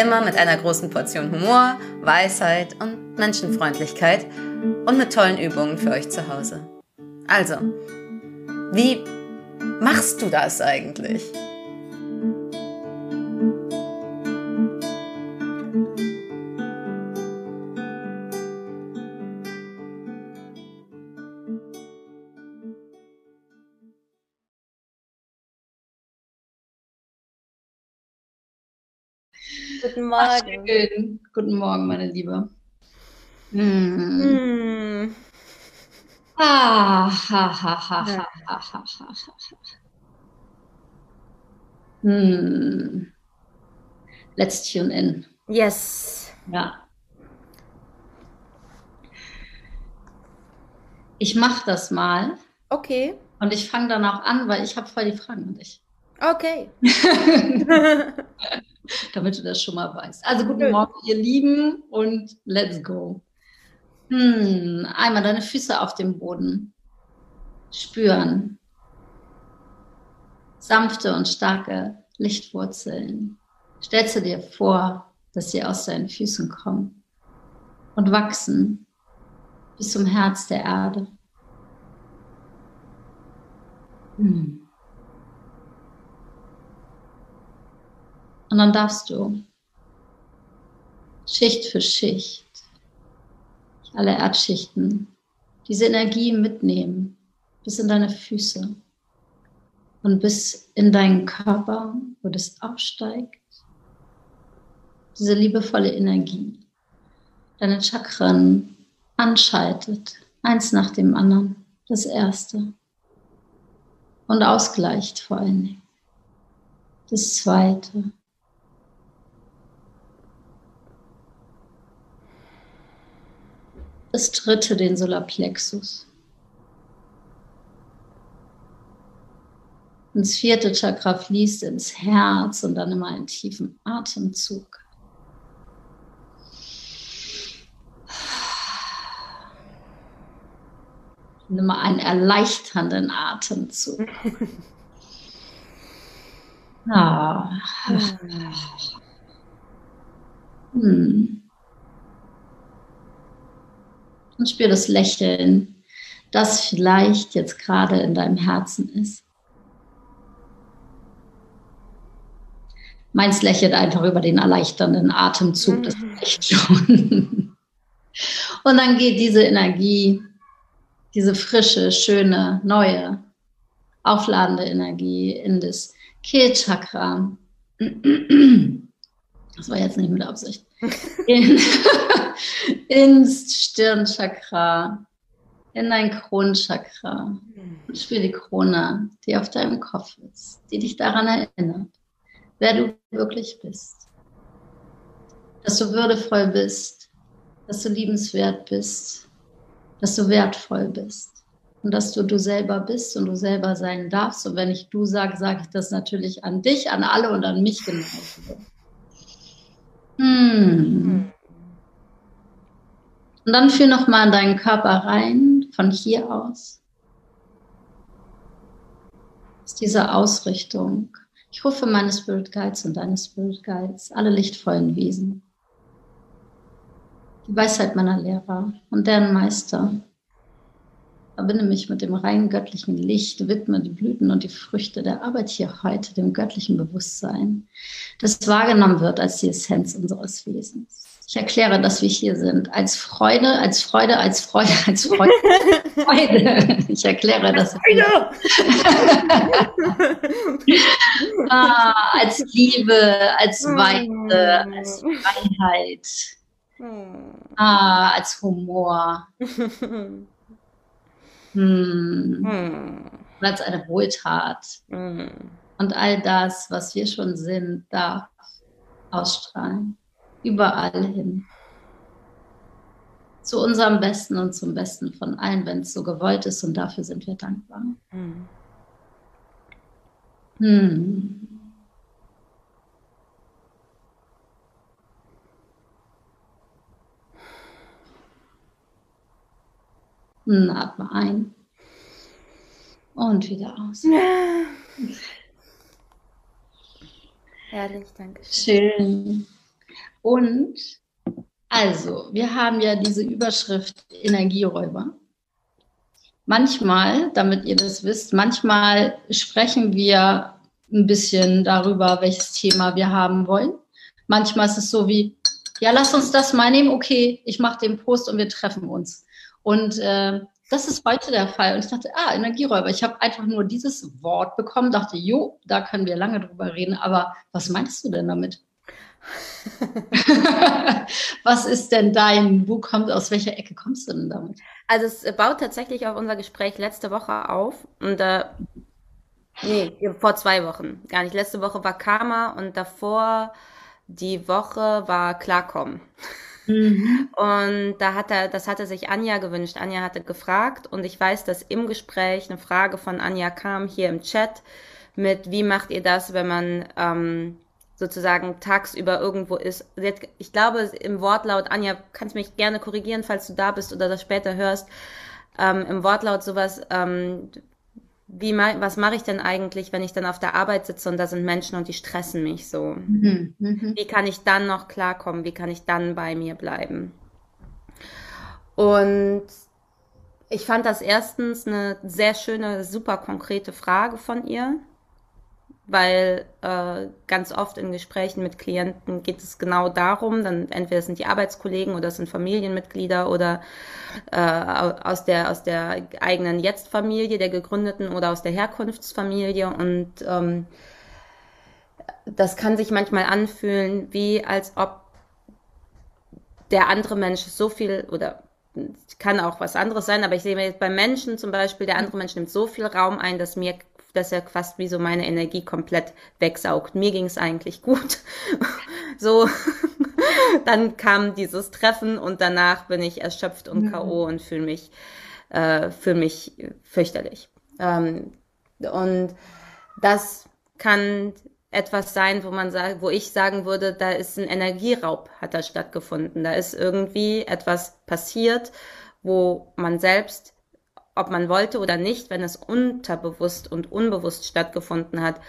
Immer mit einer großen Portion Humor, Weisheit und Menschenfreundlichkeit und mit tollen Übungen für euch zu Hause. Also, wie machst du das eigentlich? Guten Morgen. Ach, Guten Morgen, meine Liebe. Ah, ha, ha, ha, ha, ha, ha, ha. Hm. Let's tune in. Yes. Ja. Ich mache das mal. Okay. Und ich fange dann auch an, weil ich habe voll die Fragen an dich. Okay. Damit du das schon mal weißt. Also guten Morgen, ihr Lieben, und let's go. Hm, einmal deine Füße auf dem Boden spüren. Sanfte und starke Lichtwurzeln. Stellst du dir vor, dass sie aus deinen Füßen kommen und wachsen bis zum Herz der Erde. Hm. Und dann darfst du Schicht für Schicht alle Erdschichten, diese Energie mitnehmen bis in deine Füße und bis in deinen Körper, wo das aufsteigt. Diese liebevolle Energie, deine Chakren anschaltet, eins nach dem anderen, das erste. Und ausgleicht vor allen Dingen. Das zweite. Das dritte, den Solarplexus. Und das vierte Chakra fließt ins Herz und dann immer einen tiefen Atemzug. Nimm mal einen erleichternden Atemzug. Ah. Hm und spür das Lächeln, das vielleicht jetzt gerade in deinem Herzen ist. Meins lächelt einfach über den erleichternden Atemzug, das mhm. reicht schon. Und dann geht diese Energie, diese frische, schöne, neue, aufladende Energie in das Kehlchakra. Das war jetzt nicht mit Absicht. In, ins Stirnchakra, in dein Kronchakra. Und spür die Krone, die auf deinem Kopf ist, die dich daran erinnert, wer du wirklich bist. Dass du würdevoll bist, dass du liebenswert bist, dass du wertvoll bist und dass du du selber bist und du selber sein darfst. Und wenn ich du sage, sage ich das natürlich an dich, an alle und an mich genauso. Hm. Und dann fühl nochmal in deinen Körper rein, von hier aus. Aus dieser Ausrichtung. Ich rufe meine Spirit Guides und deine Spirit Guides, alle lichtvollen Wesen. Die Weisheit meiner Lehrer und deren Meister Verbinde mich mit dem reinen göttlichen Licht, widme die Blüten und die Früchte der Arbeit hier heute dem göttlichen Bewusstsein, das wahrgenommen wird als die Essenz unseres Wesens. Ich erkläre, dass wir hier sind, als Freude, als Freude, als Freude, als Freude. Freude. Ich erkläre das. ah, als Liebe, als Weite, als Freiheit, ah, als Humor. Hm. Hm. Als eine Wohltat. Hm. Und all das, was wir schon sind, darf ausstrahlen. Überall hin. Zu unserem Besten und zum Besten von allen, wenn es so gewollt ist. Und dafür sind wir dankbar. Mhm. Hm. Hm, atme ein und wieder aus. Herrlich, danke schön. Und also, wir haben ja diese Überschrift Energieräuber. Manchmal, damit ihr das wisst, manchmal sprechen wir ein bisschen darüber, welches Thema wir haben wollen. Manchmal ist es so wie, ja, lass uns das mal nehmen, okay, ich mache den Post und wir treffen uns. Und äh, das ist heute der Fall. Und ich dachte, ah, Energieräuber. Ich habe einfach nur dieses Wort bekommen, dachte, jo, da können wir lange drüber reden. Aber was meinst du denn damit? was ist denn dein, wo kommt, aus welcher Ecke kommst du denn damit? Also es baut tatsächlich auf unser Gespräch letzte Woche auf. Und äh, nee, vor zwei Wochen. Gar nicht. Letzte Woche war Karma und davor die Woche war Klarkommen. Mhm. Und da hat er, das hatte sich Anja gewünscht. Anja hatte gefragt und ich weiß, dass im Gespräch eine Frage von Anja kam hier im Chat mit, wie macht ihr das, wenn man ähm, sozusagen tagsüber irgendwo ist. Ich glaube, im Wortlaut, Anja, kannst mich gerne korrigieren, falls du da bist oder das später hörst, ähm, im Wortlaut sowas, ähm, wie was mache ich denn eigentlich, wenn ich dann auf der Arbeit sitze und da sind Menschen und die stressen mich so? Mhm, mh. Wie kann ich dann noch klarkommen? Wie kann ich dann bei mir bleiben? Und ich fand das erstens eine sehr schöne, super konkrete Frage von ihr weil äh, ganz oft in Gesprächen mit Klienten geht es genau darum, dann entweder sind die Arbeitskollegen oder es sind Familienmitglieder oder äh, aus der aus der eigenen Jetzt-Familie, der gegründeten oder aus der Herkunftsfamilie. Und ähm, das kann sich manchmal anfühlen, wie als ob der andere Mensch so viel oder kann auch was anderes sein, aber ich sehe jetzt bei Menschen zum Beispiel, der andere Mensch nimmt so viel Raum ein, dass mir dass er fast wie so meine Energie komplett wegsaugt. Mir ging es eigentlich gut. so, dann kam dieses Treffen und danach bin ich erschöpft und mhm. K.O. und fühle mich, äh, fühl mich fürchterlich. Ähm, und das kann etwas sein, wo man sagt, wo ich sagen würde, da ist ein Energieraub, hat da stattgefunden. Da ist irgendwie etwas passiert, wo man selbst ob man wollte oder nicht, wenn es unterbewusst und unbewusst stattgefunden hat,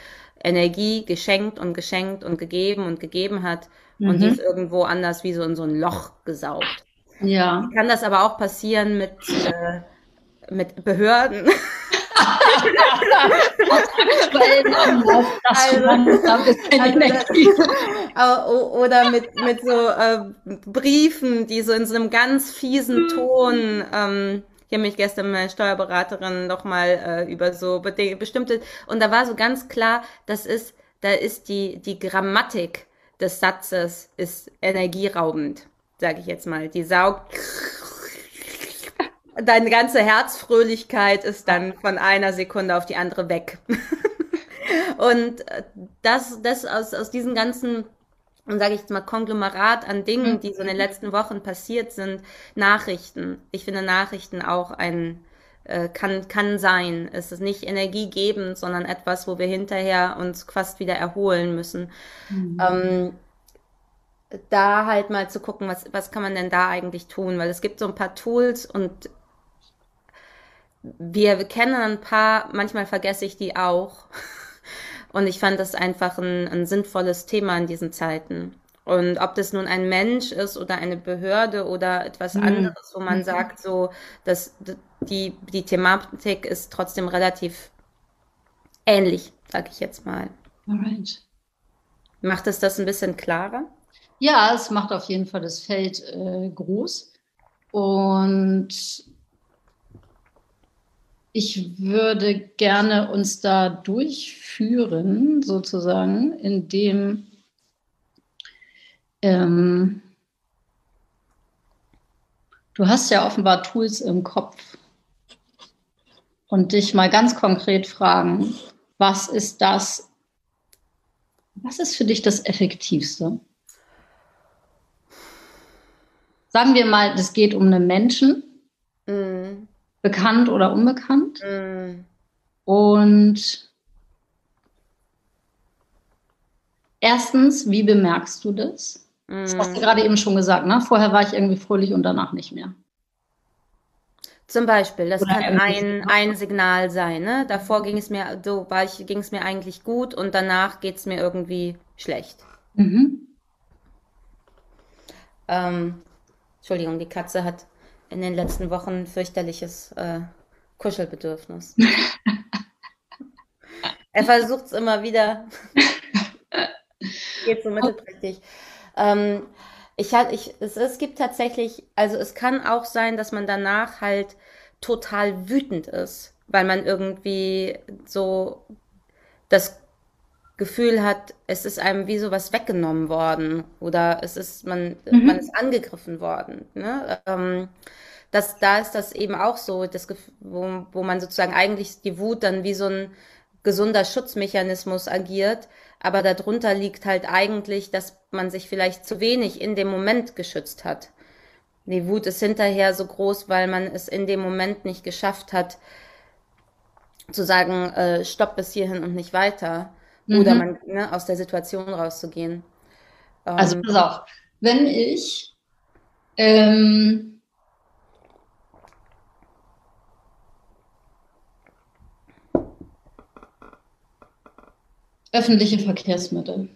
Energie geschenkt und geschenkt und gegeben und gegeben hat mhm. und die ist irgendwo anders wie so in so ein Loch gesaugt. Ja. Kann das aber auch passieren mit, äh, mit Behörden? also, oder mit, mit so äh, Briefen, die so in so einem ganz fiesen Ton ähm, ich habe mich gestern mit meiner Steuerberaterin nochmal äh, über so bestimmte, und da war so ganz klar, das ist, da ist die, die Grammatik des Satzes ist energieraubend, sage ich jetzt mal. Die saugt deine ganze Herzfröhlichkeit ist dann von einer Sekunde auf die andere weg. und äh, das, das aus, aus diesen ganzen und sage ich jetzt mal Konglomerat an Dingen, mhm. die so in den letzten Wochen passiert sind, Nachrichten. Ich finde Nachrichten auch ein äh, kann kann sein. Es ist nicht energiegebend, sondern etwas, wo wir hinterher uns fast wieder erholen müssen. Mhm. Ähm, da halt mal zu gucken, was was kann man denn da eigentlich tun, weil es gibt so ein paar Tools und wir, wir kennen ein paar, manchmal vergesse ich die auch. Und ich fand das einfach ein, ein sinnvolles Thema in diesen Zeiten. Und ob das nun ein Mensch ist oder eine Behörde oder etwas mhm. anderes, wo man mhm. sagt, so, dass die, die Thematik ist trotzdem relativ ähnlich, sag ich jetzt mal. Alright. Macht es das ein bisschen klarer? Ja, es macht auf jeden Fall das Feld äh, groß. Und ich würde gerne uns da durchführen, sozusagen, indem ähm, du hast ja offenbar Tools im Kopf und dich mal ganz konkret fragen, was ist das, was ist für dich das Effektivste? sagen wir mal, es geht um einen Menschen, mm. Bekannt oder unbekannt. Mm. Und erstens, wie bemerkst du das? Mm. Das hast du gerade eben schon gesagt, ne? Vorher war ich irgendwie fröhlich und danach nicht mehr. Zum Beispiel, das Oder kann ein, ein Signal sein. Ne? Davor ging es mir, so war ich, ging es mir eigentlich gut und danach geht es mir irgendwie schlecht. Mhm. Ähm, Entschuldigung, die Katze hat in den letzten Wochen fürchterliches äh, Kuschelbedürfnis. er versucht es immer wieder. Geht so mittelprächtig. Ähm, ich, ich, es, es gibt tatsächlich, also es kann auch sein, dass man danach halt total wütend ist, weil man irgendwie so das Gefühl hat, es ist einem wie sowas weggenommen worden oder es ist, man, mhm. man ist angegriffen worden. Ne? Ähm, das, da ist das eben auch so, das, wo, wo man sozusagen eigentlich die Wut dann wie so ein gesunder Schutzmechanismus agiert, aber darunter liegt halt eigentlich, dass man sich vielleicht zu wenig in dem Moment geschützt hat. Die Wut ist hinterher so groß, weil man es in dem Moment nicht geschafft hat, zu sagen, äh, stopp bis hierhin und nicht weiter. Mhm. Oder man ne, aus der Situation rauszugehen. Ähm, also pass auf, wenn ich ähm, öffentliche Verkehrsmittel.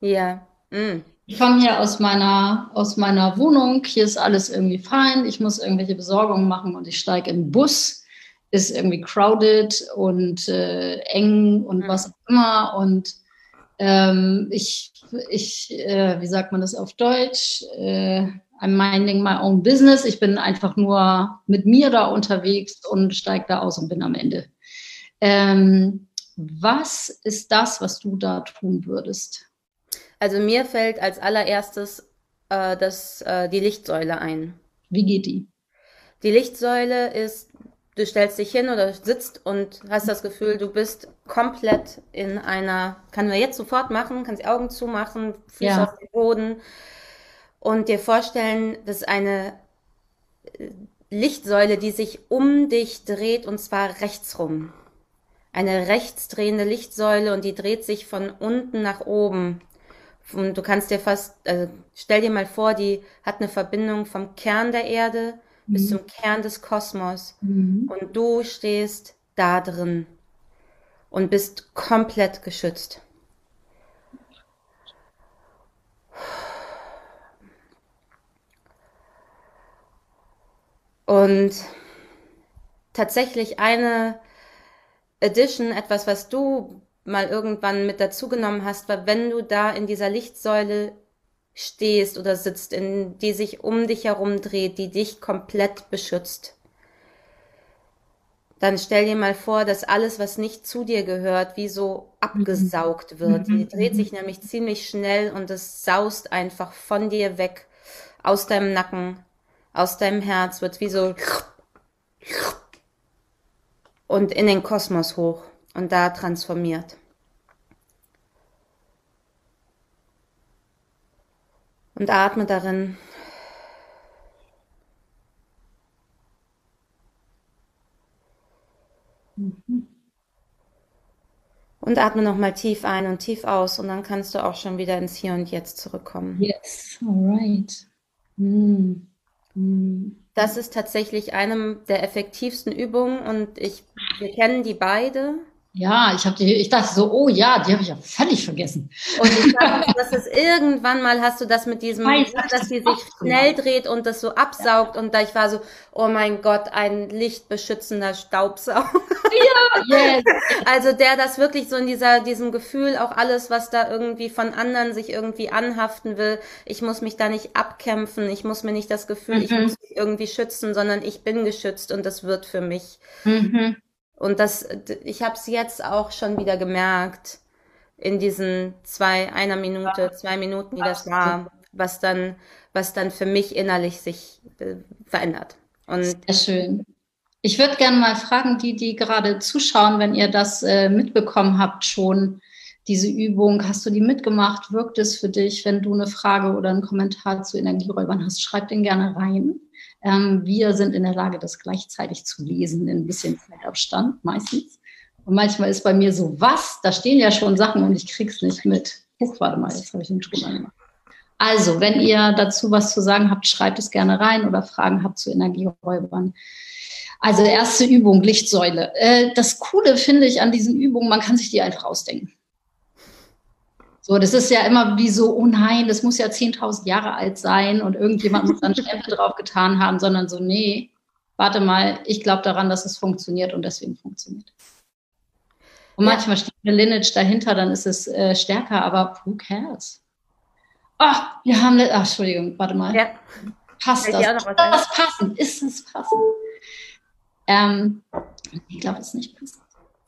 Ja. Mm. Ich komme hier aus meiner, aus meiner Wohnung, hier ist alles irgendwie fein, ich muss irgendwelche Besorgungen machen und ich steige in den Bus, ist irgendwie crowded und äh, eng und mhm. was auch immer und ähm, ich, ich äh, wie sagt man das auf Deutsch, äh, I'm minding my own business, ich bin einfach nur mit mir da unterwegs und steige da aus und bin am Ende. Ähm, was ist das, was du da tun würdest? Also mir fällt als allererstes äh, das, äh, die Lichtsäule ein. Wie geht die? Die Lichtsäule ist, du stellst dich hin oder sitzt und hast das Gefühl, du bist komplett in einer, kann man jetzt sofort machen, kannst die Augen zumachen, Füße ja. auf den Boden und dir vorstellen, das ist eine äh, Lichtsäule, die sich um dich dreht und zwar rechts rum. Eine rechtsdrehende Lichtsäule und die dreht sich von unten nach oben. Und du kannst dir fast, also stell dir mal vor, die hat eine Verbindung vom Kern der Erde. Bis zum Kern des Kosmos. Mhm. Und du stehst da drin und bist komplett geschützt. Und tatsächlich eine Edition, etwas, was du mal irgendwann mit dazugenommen hast, weil wenn du da in dieser Lichtsäule stehst oder sitzt, in die sich um dich herum dreht, die dich komplett beschützt, dann stell dir mal vor, dass alles, was nicht zu dir gehört, wie so abgesaugt wird. Die dreht sich nämlich ziemlich schnell und es saust einfach von dir weg, aus deinem Nacken, aus deinem Herz, wird wie so und in den Kosmos hoch und da transformiert. Und atme darin. Und atme nochmal tief ein und tief aus und dann kannst du auch schon wieder ins Hier und Jetzt zurückkommen. Yes, alright. Mm. Mm. Das ist tatsächlich eine der effektivsten Übungen und ich, wir kennen die beide. Ja, ich habe die, ich dachte so, oh ja, die habe ich ja völlig vergessen. Und ich dachte, dass es irgendwann mal hast du das mit diesem, Weiß, dass sie sich schnell dreht und das so absaugt und da ich war so, oh mein Gott, ein lichtbeschützender Staubsauger. Ja, yes. Also der das wirklich so in dieser, diesem Gefühl, auch alles, was da irgendwie von anderen sich irgendwie anhaften will, ich muss mich da nicht abkämpfen, ich muss mir nicht das Gefühl, mhm. ich muss mich irgendwie schützen, sondern ich bin geschützt und das wird für mich. Mhm. Und das, ich habe es jetzt auch schon wieder gemerkt in diesen zwei, einer Minute, zwei Minuten, die das war, was dann, was dann für mich innerlich sich äh, verändert. Und Sehr schön. Ich würde gerne mal fragen, die, die gerade zuschauen, wenn ihr das äh, mitbekommen habt schon, diese Übung, hast du die mitgemacht? Wirkt es für dich, wenn du eine Frage oder einen Kommentar zu Energieräubern hast? Schreib den gerne rein. Ähm, wir sind in der Lage, das gleichzeitig zu lesen, in ein bisschen Zeitabstand meistens. Und manchmal ist bei mir so, was? Da stehen ja schon Sachen und ich krieg's nicht mit. Huch, warte mal, jetzt habe ich den Ton angemacht. Also, wenn ihr dazu was zu sagen habt, schreibt es gerne rein oder Fragen habt zu Energieräubern. Also erste Übung, Lichtsäule. Äh, das Coole finde ich an diesen Übungen, man kann sich die einfach ausdenken. So, das ist ja immer wie so, oh nein, das muss ja 10.000 Jahre alt sein und irgendjemand muss dann Stempel drauf getan haben, sondern so, nee, warte mal, ich glaube daran, dass es funktioniert und deswegen funktioniert. Und ja. manchmal steht eine Lineage dahinter, dann ist es äh, stärker, aber who cares? Ach, wir haben, ach, Entschuldigung, warte mal. Ja. Passt das? Ist das passend? Ist es passend? Ähm, ich glaube, es ist nicht passend.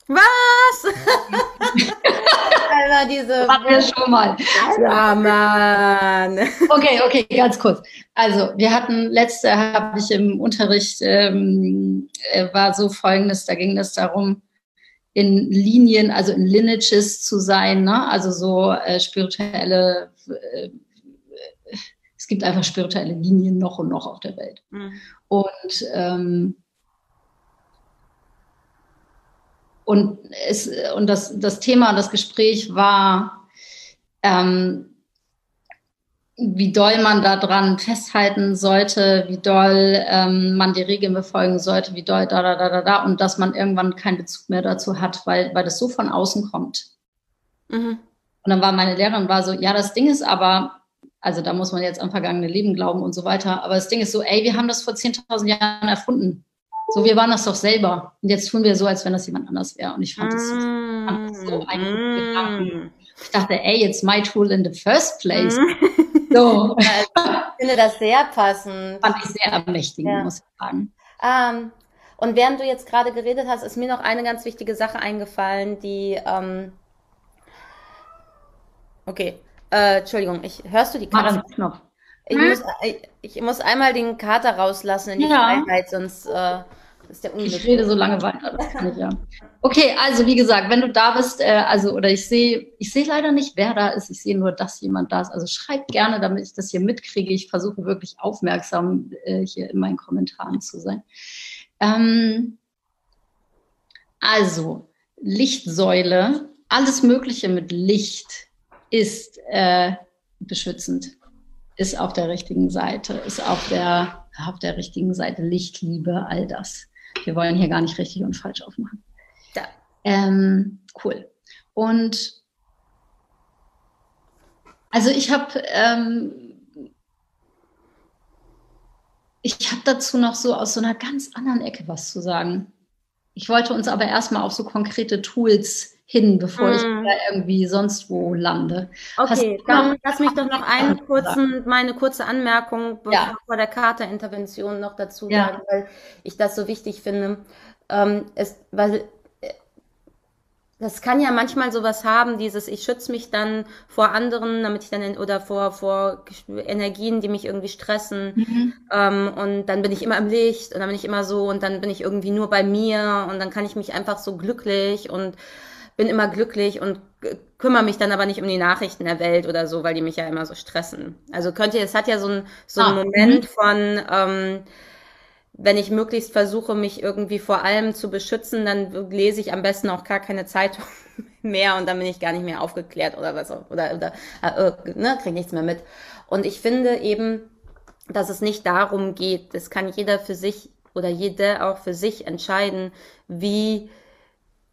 Was? Einmal diese. Hatten wir schon mal. Ja, Mann. Okay, okay, ganz kurz. Also, wir hatten letzte, habe ich im Unterricht, ähm, äh, war so folgendes, da ging es darum, in Linien, also in Lineages zu sein, ne? also so äh, spirituelle, äh, es gibt einfach spirituelle Linien noch und noch auf der Welt. Mhm. Und ähm, Und, es, und das, das Thema, das Gespräch war, ähm, wie doll man daran festhalten sollte, wie doll ähm, man die Regeln befolgen sollte, wie doll da, da, da, da, da, und dass man irgendwann keinen Bezug mehr dazu hat, weil, weil das so von außen kommt. Mhm. Und dann war meine Lehrerin war so, ja, das Ding ist aber, also da muss man jetzt an vergangene Leben glauben und so weiter, aber das Ding ist so, ey, wir haben das vor 10.000 Jahren erfunden. So, wir waren das doch selber. Und jetzt tun wir so, als wenn das jemand anders wäre. Und ich fand das, mm. fand das so ein mm. Ich dachte, ey, it's my tool in the first place. Mm. So. ich finde das sehr passend. Fand ich sehr ermächtigend, ja. muss ich sagen. Um, ähm, und während du jetzt gerade geredet hast, ist mir noch eine ganz wichtige Sache eingefallen, die, ähm, okay, äh, Entschuldigung, ich, hörst du die Katze? Knopf. Ich, hm? muss, ich, ich, muss einmal den Kater rauslassen in die ja. Freiheit, sonst äh, ist der unglücklich. Ich rede so lange weiter, das kann ich ja. Okay, also wie gesagt, wenn du da bist, äh, also oder ich sehe, ich sehe leider nicht, wer da ist. Ich sehe nur, dass jemand da ist. Also schreib gerne, damit ich das hier mitkriege. Ich versuche wirklich aufmerksam äh, hier in meinen Kommentaren zu sein. Ähm, also Lichtsäule, alles Mögliche mit Licht ist äh, beschützend ist auf der richtigen Seite, ist auf der, auf der richtigen Seite Licht, Liebe, all das. Wir wollen hier gar nicht richtig und falsch aufmachen. Ja. Ähm, cool. Und also ich habe ähm, ich habe dazu noch so aus so einer ganz anderen Ecke was zu sagen. Ich wollte uns aber erstmal auf so konkrete Tools hin, bevor mm. ich da irgendwie sonst wo lande. Okay, dann lass mich doch noch einen kurzen, meine kurze Anmerkung ja. vor der Karte-Intervention noch dazu ja. sagen, weil ich das so wichtig finde. Ähm, es, weil äh, das kann ja manchmal sowas haben, dieses ich schütze mich dann vor anderen, damit ich dann in, oder vor vor Energien, die mich irgendwie stressen mhm. ähm, und dann bin ich immer im Licht und dann bin ich immer so und dann bin ich irgendwie nur bei mir und dann kann ich mich einfach so glücklich und bin immer glücklich und kümmere mich dann aber nicht um die Nachrichten der Welt oder so, weil die mich ja immer so stressen. Also könnte, es hat ja so ein so ah, Moment mhm. von, ähm, wenn ich möglichst versuche, mich irgendwie vor allem zu beschützen, dann lese ich am besten auch gar keine Zeitung mehr und dann bin ich gar nicht mehr aufgeklärt oder was auch, oder, oder äh, ne, krieg nichts mehr mit. Und ich finde eben, dass es nicht darum geht, das kann jeder für sich oder jede auch für sich entscheiden, wie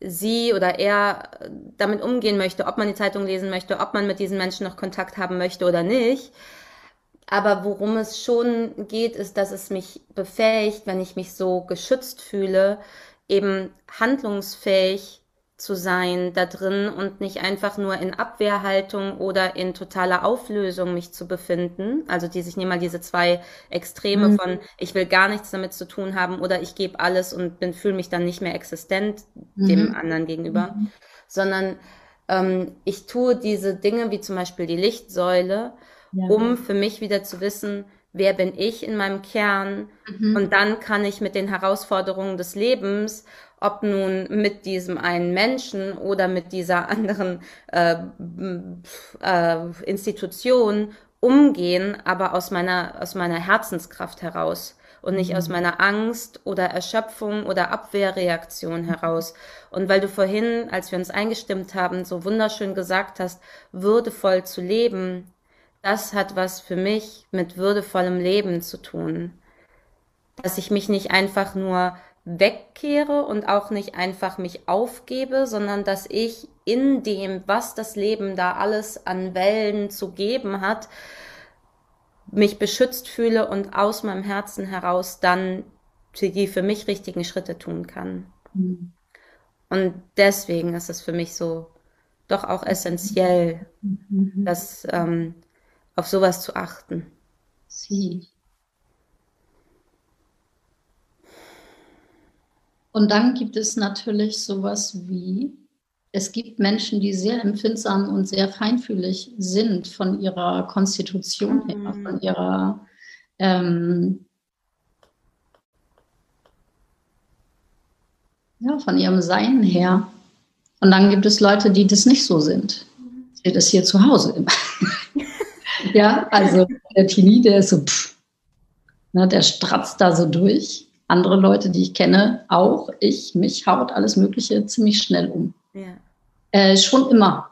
sie oder er damit umgehen möchte, ob man die Zeitung lesen möchte, ob man mit diesen Menschen noch Kontakt haben möchte oder nicht. Aber worum es schon geht, ist, dass es mich befähigt, wenn ich mich so geschützt fühle, eben handlungsfähig zu sein da drin und nicht einfach nur in Abwehrhaltung oder in totaler Auflösung mich zu befinden. Also diese, ich nehme mal diese zwei Extreme mhm. von ich will gar nichts damit zu tun haben oder ich gebe alles und bin fühle mich dann nicht mehr existent mhm. dem anderen gegenüber, mhm. sondern ähm, ich tue diese Dinge wie zum Beispiel die Lichtsäule, ja. um für mich wieder zu wissen, wer bin ich in meinem Kern mhm. und dann kann ich mit den Herausforderungen des Lebens ob nun mit diesem einen Menschen oder mit dieser anderen äh, äh, Institution umgehen, aber aus meiner, aus meiner Herzenskraft heraus und nicht aus mhm. meiner Angst oder Erschöpfung oder Abwehrreaktion heraus. Und weil du vorhin, als wir uns eingestimmt haben, so wunderschön gesagt hast, würdevoll zu leben, das hat was für mich mit würdevollem Leben zu tun. Dass ich mich nicht einfach nur wegkehre und auch nicht einfach mich aufgebe, sondern dass ich in dem, was das Leben da alles an Wellen zu geben hat, mich beschützt fühle und aus meinem Herzen heraus dann die für mich richtigen Schritte tun kann. Mhm. Und deswegen ist es für mich so doch auch essentiell, mhm. das ähm, auf sowas zu achten. Sie. Und dann gibt es natürlich sowas wie, es gibt Menschen, die sehr empfindsam und sehr feinfühlig sind von ihrer Konstitution her, mhm. von ihrer ähm, ja, von ihrem Sein her. Und dann gibt es Leute, die das nicht so sind. Ich sehe das hier zu Hause immer. ja, also der Tini, der ist so, pff, ne, der stratzt da so durch andere Leute, die ich kenne, auch ich, mich haut alles Mögliche ziemlich schnell um. Ja. Äh, schon immer.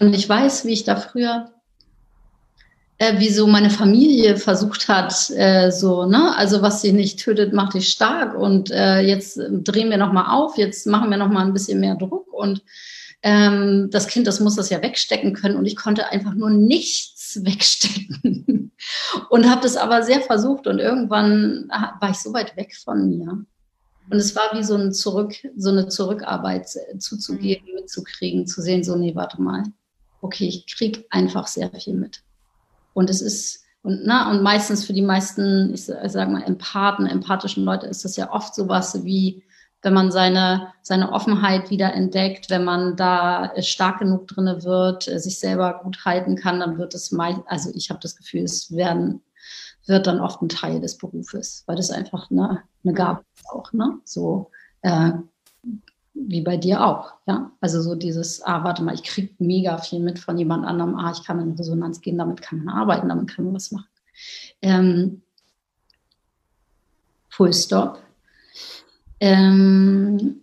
Und ich weiß, wie ich da früher, äh, wie so meine Familie versucht hat, äh, so, ne, also was sie nicht tötet, macht dich stark und äh, jetzt drehen wir nochmal auf, jetzt machen wir nochmal ein bisschen mehr Druck und ähm, das Kind, das muss das ja wegstecken können und ich konnte einfach nur nichts wegstecken und habe das aber sehr versucht und irgendwann war ich so weit weg von mir. Und es war wie so, ein Zurück, so eine Zurückarbeit zuzugeben, mhm. mitzukriegen, zu sehen, so, nee, warte mal. Okay, ich kriege einfach sehr viel mit. Und es ist, und, na, und meistens für die meisten, ich sage mal, Empathen, empathischen Leute ist das ja oft sowas wie, wenn man seine, seine Offenheit wieder entdeckt, wenn man da stark genug drinne wird, sich selber gut halten kann, dann wird es meist, also ich habe das Gefühl, es werden, wird dann oft ein Teil des Berufes, weil das einfach ne, eine Gabe ist auch, ne? So äh, wie bei dir auch, ja. Also so dieses, ah, warte mal, ich kriege mega viel mit von jemand anderem, ah, ich kann in Resonanz gehen, damit kann man arbeiten, damit kann man was machen. Ähm, Full Stop. Ähm,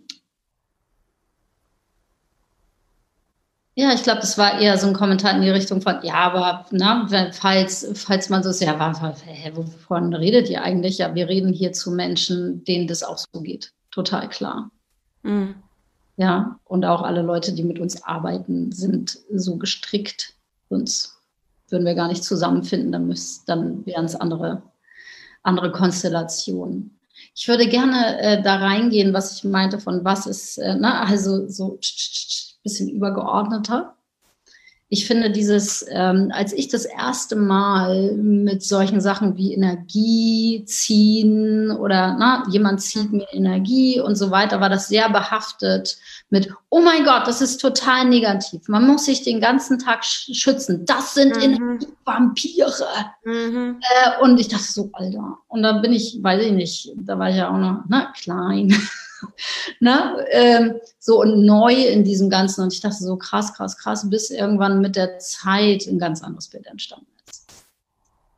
ja, ich glaube, das war eher so ein Kommentar in die Richtung von, ja, aber na, falls, falls man so ist, ja, wovon redet ihr eigentlich? Ja, wir reden hier zu Menschen, denen das auch so geht. Total klar. Mhm. Ja, und auch alle Leute, die mit uns arbeiten, sind so gestrickt. Sonst würden wir gar nicht zusammenfinden, dann, dann wären es andere, andere Konstellationen. Ich würde gerne äh, da reingehen, was ich meinte von was ist, äh, na, also so bisschen übergeordneter. Ich finde dieses, ähm, als ich das erste Mal mit solchen Sachen wie Energie ziehen oder na, jemand zieht mir Energie und so weiter, war das sehr behaftet mit, oh mein Gott, das ist total negativ. Man muss sich den ganzen Tag schützen. Das sind mhm. Energievampire. Mhm. Äh, und ich dachte so, Alter. Und dann bin ich, weiß ich nicht, da war ich ja auch noch na, klein. ne? Ähm, so und neu in diesem Ganzen. Und ich dachte so krass, krass, krass, bis irgendwann mit der Zeit ein ganz anderes Bild entstanden ist.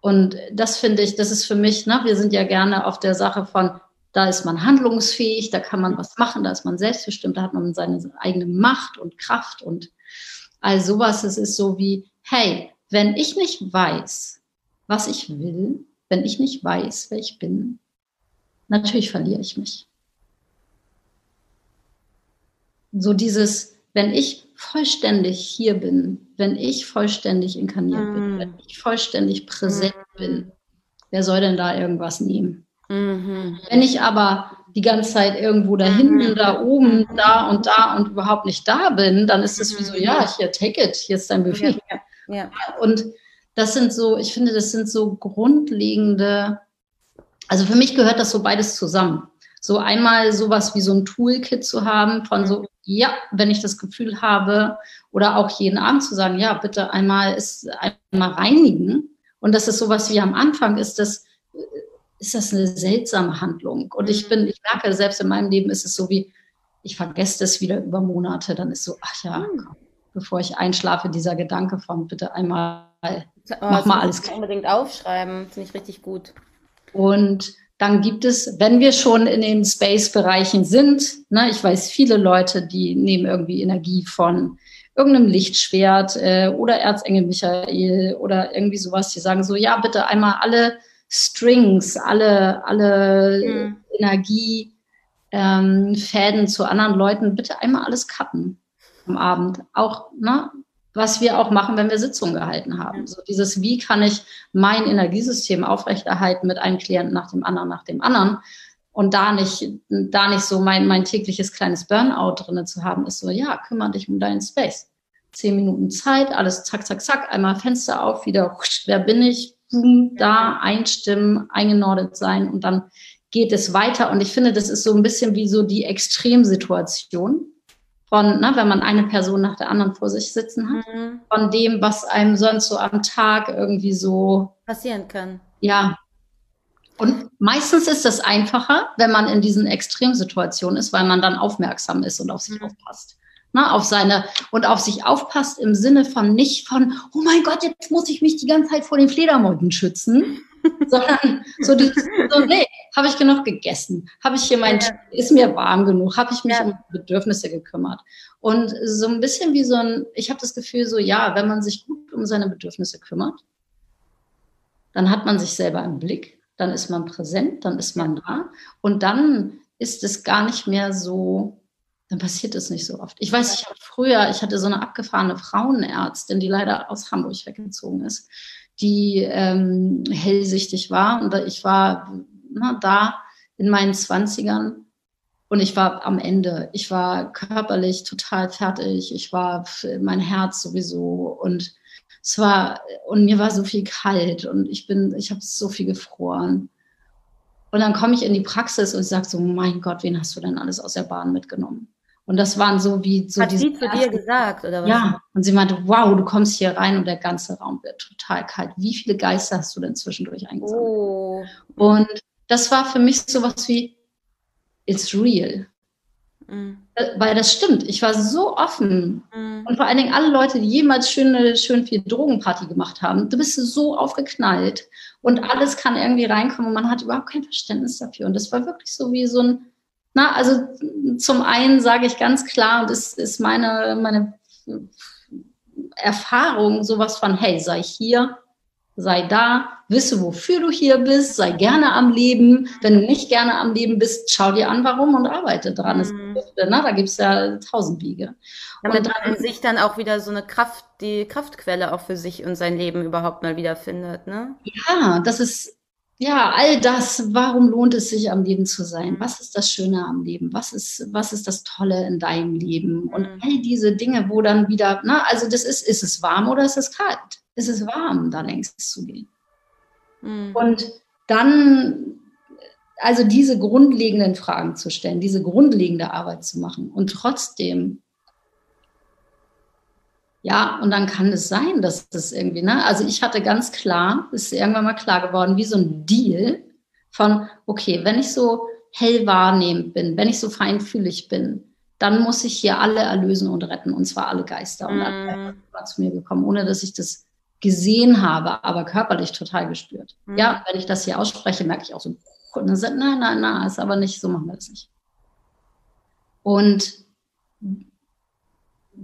Und das finde ich, das ist für mich, ne, wir sind ja gerne auf der Sache von, da ist man handlungsfähig, da kann man was machen, da ist man selbstbestimmt, da hat man seine eigene Macht und Kraft und all sowas. Es ist so wie, hey, wenn ich nicht weiß, was ich will, wenn ich nicht weiß, wer ich bin, natürlich verliere ich mich. So dieses, wenn ich vollständig hier bin, wenn ich vollständig inkarniert mm. bin, wenn ich vollständig präsent mm. bin, wer soll denn da irgendwas nehmen? Mhm. Wenn ich aber die ganze Zeit irgendwo da hinten, mhm. da oben, da und da und überhaupt nicht da bin, dann ist es wie so, ja, hier, take it, hier ist dein Buffet. Ja. Ja. Und das sind so, ich finde, das sind so grundlegende, also für mich gehört das so beides zusammen. So einmal sowas wie so ein Toolkit zu haben von so, ja, wenn ich das Gefühl habe, oder auch jeden Abend zu sagen, ja, bitte einmal ist einmal reinigen. Und das ist sowas wie am Anfang ist das, ist das eine seltsame Handlung. Und ich bin, ich merke, selbst in meinem Leben ist es so wie, ich vergesse das wieder über Monate, dann ist so, ach ja, hm. komm, bevor ich einschlafe, dieser Gedanke von bitte einmal, mach mal alles klar. Unbedingt aufschreiben, finde ich richtig gut. Und dann gibt es, wenn wir schon in den Space-Bereichen sind, ne, ich weiß viele Leute, die nehmen irgendwie Energie von irgendeinem Lichtschwert äh, oder Erzengel Michael oder irgendwie sowas, die sagen so, ja, bitte einmal alle Strings, alle, alle mhm. Energiefäden ähm, zu anderen Leuten, bitte einmal alles cutten am Abend. Auch, ne, was wir auch machen, wenn wir Sitzungen gehalten haben. So dieses, wie kann ich mein Energiesystem aufrechterhalten mit einem Klienten nach dem anderen, nach dem anderen. Und da nicht, da nicht so mein, mein tägliches kleines Burnout drinne zu haben, ist so, ja, kümmere dich um deinen Space. Zehn Minuten Zeit, alles zack, zack, zack, einmal Fenster auf, wieder, wer bin ich, da einstimmen, eingenordet sein und dann geht es weiter. Und ich finde, das ist so ein bisschen wie so die Extremsituation von, ne, wenn man eine Person nach der anderen vor sich sitzen hat, mhm. von dem, was einem sonst so am Tag irgendwie so passieren kann. Ja. Und meistens ist es einfacher, wenn man in diesen Extremsituationen ist, weil man dann aufmerksam ist und auf sich mhm. aufpasst ne, auf seine und auf sich aufpasst im Sinne von nicht von, oh mein Gott, jetzt muss ich mich die ganze Zeit vor den Fledermäusen schützen, sondern so, die, so nee, habe ich genug gegessen, habe ich hier mein, ja. ist mir warm genug, habe ich mich ja. um Bedürfnisse gekümmert und so ein bisschen wie so ein, ich habe das Gefühl so, ja, wenn man sich gut um seine Bedürfnisse kümmert, dann hat man sich selber im Blick, dann ist man präsent, dann ist man da und dann ist es gar nicht mehr so dann passiert es nicht so oft. Ich weiß, ich habe früher, ich hatte so eine abgefahrene Frauenärztin, die leider aus Hamburg weggezogen ist, die ähm, hellsichtig war. Und ich war na, da in meinen Zwanzigern und ich war am Ende. Ich war körperlich total fertig. Ich war mein Herz sowieso und es war und mir war so viel kalt und ich bin, ich habe so viel gefroren. Und dann komme ich in die Praxis und sage so, mein Gott, wen hast du denn alles aus der Bahn mitgenommen? Und das waren so wie so Hat diese sie zu dir gesagt oder was? Ja, und sie meinte, wow, du kommst hier rein und der ganze Raum wird total kalt. Wie viele Geister hast du denn zwischendurch eingesammelt? Oh. Und das war für mich sowas wie it's real. Mhm. Weil das stimmt. Ich war so offen. Mhm. Und vor allen Dingen alle Leute, die jemals schöne, schön viel Drogenparty gemacht haben, du bist so aufgeknallt und alles kann irgendwie reinkommen und man hat überhaupt kein Verständnis dafür. Und das war wirklich so wie so ein na, also zum einen sage ich ganz klar, und das ist meine, meine Erfahrung, sowas von, hey, sei hier, sei da, wisse, wofür du hier bist, sei gerne am Leben. Wenn du nicht gerne am Leben bist, schau dir an, warum und arbeite dran. Mhm. Na, da gibt's ja tausend Wege. Damit man in sich dann auch wieder so eine Kraft, die Kraftquelle auch für sich und sein Leben überhaupt mal wieder findet, ne? Ja, das ist ja, all das, warum lohnt es sich am Leben zu sein? Was ist das Schöne am Leben? Was ist, was ist das Tolle in deinem Leben? Und mhm. all diese Dinge, wo dann wieder, na, also das ist, ist es warm oder ist es kalt? Ist es warm, da längst zu gehen? Mhm. Und dann, also diese grundlegenden Fragen zu stellen, diese grundlegende Arbeit zu machen und trotzdem ja, und dann kann es sein, dass das irgendwie, ne? Also ich hatte ganz klar, ist irgendwann mal klar geworden, wie so ein Deal von, okay, wenn ich so hell wahrnehmend bin, wenn ich so feinfühlig bin, dann muss ich hier alle erlösen und retten, und zwar alle Geister. Und alle mm. zu mir gekommen, ohne dass ich das gesehen habe, aber körperlich total gespürt. Mm. Ja, wenn ich das hier ausspreche, merke ich auch so, nein, nein, nein, ist aber nicht, so machen wir das nicht. Und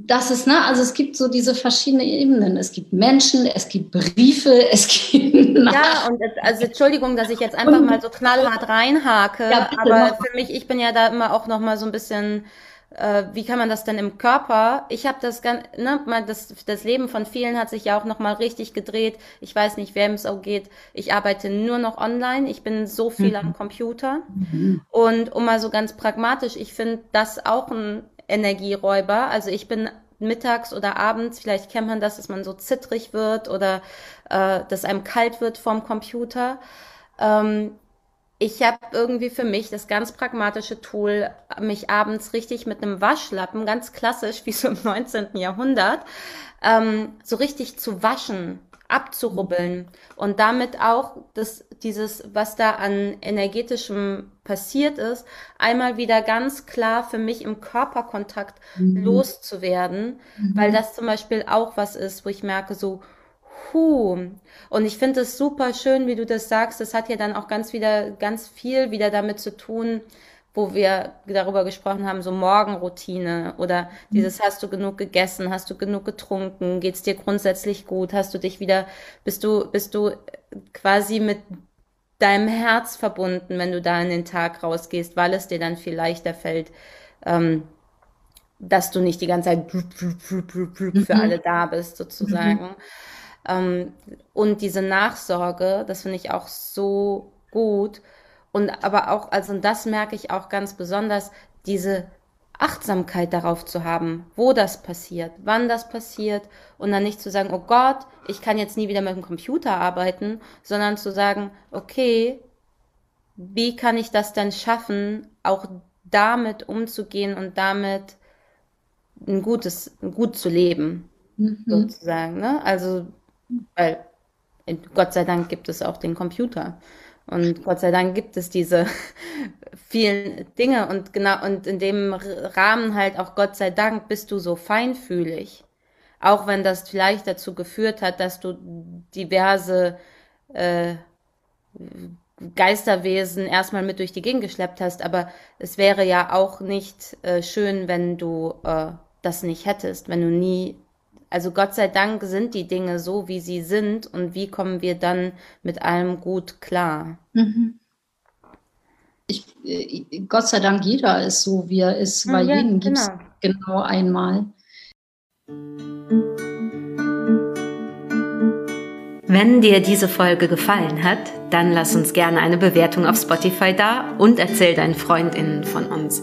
das ist, ne, also es gibt so diese verschiedenen Ebenen. Es gibt Menschen, es gibt Briefe, es gibt. Ja, und es, also Entschuldigung, dass ich jetzt einfach mal so knallhart reinhake, ja, aber für mich, ich bin ja da immer auch noch mal so ein bisschen, äh, wie kann man das denn im Körper? Ich habe das ganz, ne, mal das, das Leben von vielen hat sich ja auch noch mal richtig gedreht. Ich weiß nicht, wem es auch geht. Ich arbeite nur noch online. Ich bin so viel mhm. am Computer. Mhm. Und um mal so ganz pragmatisch, ich finde das auch ein Energieräuber. Also ich bin mittags oder abends, vielleicht kennt man das, dass man so zittrig wird oder äh, dass einem kalt wird vorm Computer. Ähm, ich habe irgendwie für mich das ganz pragmatische Tool, mich abends richtig mit einem Waschlappen, ganz klassisch wie so im 19. Jahrhundert, ähm, so richtig zu waschen abzurubbeln und damit auch das, dieses, was da an energetischem passiert ist, einmal wieder ganz klar für mich im Körperkontakt mhm. loszuwerden, mhm. weil das zum Beispiel auch was ist, wo ich merke so, Huh. Und ich finde es super schön, wie du das sagst. Das hat ja dann auch ganz wieder, ganz viel wieder damit zu tun, wo wir darüber gesprochen haben, so Morgenroutine oder dieses hast du genug gegessen, hast du genug getrunken, geht's dir grundsätzlich gut, hast du dich wieder, bist du, bist du quasi mit deinem Herz verbunden, wenn du da in den Tag rausgehst, weil es dir dann viel leichter fällt, ähm, dass du nicht die ganze Zeit für mhm. alle da bist, sozusagen. Mhm. Ähm, und diese Nachsorge, das finde ich auch so gut. Und aber auch, also und das merke ich auch ganz besonders, diese Achtsamkeit darauf zu haben, wo das passiert, wann das passiert und dann nicht zu sagen, oh Gott, ich kann jetzt nie wieder mit dem Computer arbeiten, sondern zu sagen, okay, wie kann ich das denn schaffen, auch damit umzugehen und damit ein gutes, gut zu leben, mhm. sozusagen, ne? Also, weil Gott sei Dank gibt es auch den Computer. Und Gott sei Dank gibt es diese vielen Dinge und genau, und in dem Rahmen halt auch Gott sei Dank bist du so feinfühlig. Auch wenn das vielleicht dazu geführt hat, dass du diverse äh, Geisterwesen erstmal mit durch die Gegend geschleppt hast, aber es wäre ja auch nicht äh, schön, wenn du äh, das nicht hättest, wenn du nie also Gott sei Dank sind die Dinge so, wie sie sind und wie kommen wir dann mit allem gut klar? Mhm. Ich, äh, Gott sei Dank, jeder ist so, wie er ist, weil ja, jeden gibt es genau. genau einmal. Wenn dir diese Folge gefallen hat, dann lass uns gerne eine Bewertung auf Spotify da und erzähl deinen FreundInnen von uns.